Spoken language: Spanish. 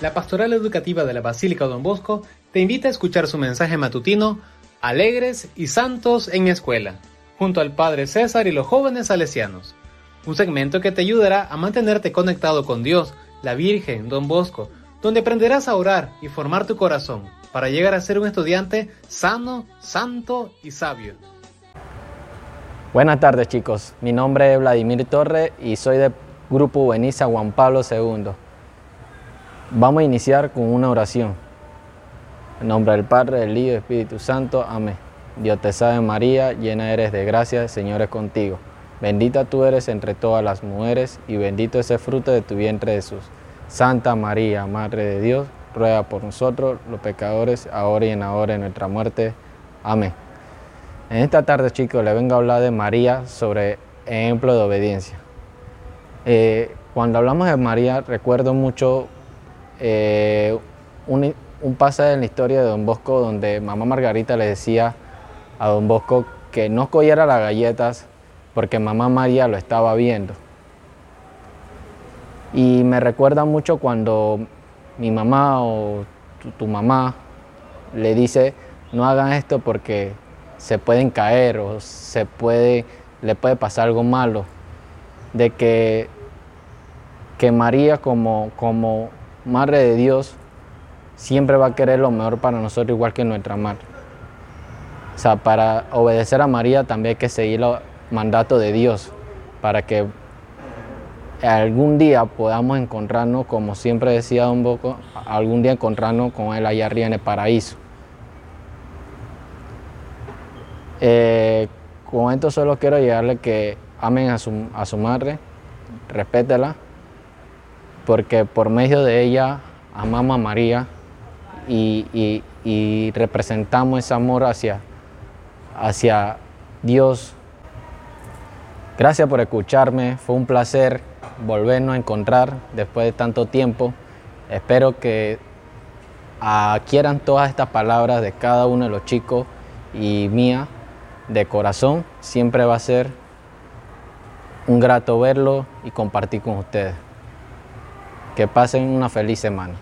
la Pastoral Educativa de la Basílica Don Bosco te invita a escuchar su mensaje matutino Alegres y Santos en escuela, junto al Padre César y los jóvenes salesianos. Un segmento que te ayudará a mantenerte conectado con Dios, la Virgen, Don Bosco, donde aprenderás a orar y formar tu corazón para llegar a ser un estudiante sano, santo y sabio. Buenas tardes chicos, mi nombre es Vladimir Torre y soy del Grupo Beniza Juan Pablo II. Vamos a iniciar con una oración. En nombre del Padre, del Hijo y del Espíritu Santo. Amén. Dios te salve María, llena eres de gracia, el Señor es contigo. Bendita tú eres entre todas las mujeres y bendito es el fruto de tu vientre Jesús. Santa María, Madre de Dios, ruega por nosotros los pecadores, ahora y en la hora de nuestra muerte. Amén. En esta tarde, chicos, les vengo a hablar de María sobre ejemplo de obediencia. Eh, cuando hablamos de María, recuerdo mucho eh, un, un pasaje en la historia de Don Bosco donde mamá Margarita le decía a Don Bosco que no cogiera las galletas porque mamá María lo estaba viendo. Y me recuerda mucho cuando mi mamá o tu, mamá le dice, no hagan esto porque se pueden caer o se puede, le puede pasar algo malo. De que, que María como, como Madre de Dios siempre va a querer lo mejor para nosotros igual que nuestra madre. O sea, para obedecer a María también hay que seguir los mandatos de Dios, para que algún día podamos encontrarnos, como siempre decía Don Boco, algún día encontrarnos con Él allá arriba en el paraíso. Eh, con esto solo quiero llegarle que amen a su, a su madre, respétela, porque por medio de ella amamos a María y, y, representamos ese amor hacia, hacia Dios. Gracias por escucharme, fue un placer volvernos a encontrar después de tanto tiempo. Espero que adquieran todas estas palabras de cada uno de los chicos y mía de corazón. Siempre va a ser un grato verlo y compartir con ustedes. Que pasen una feliz semana.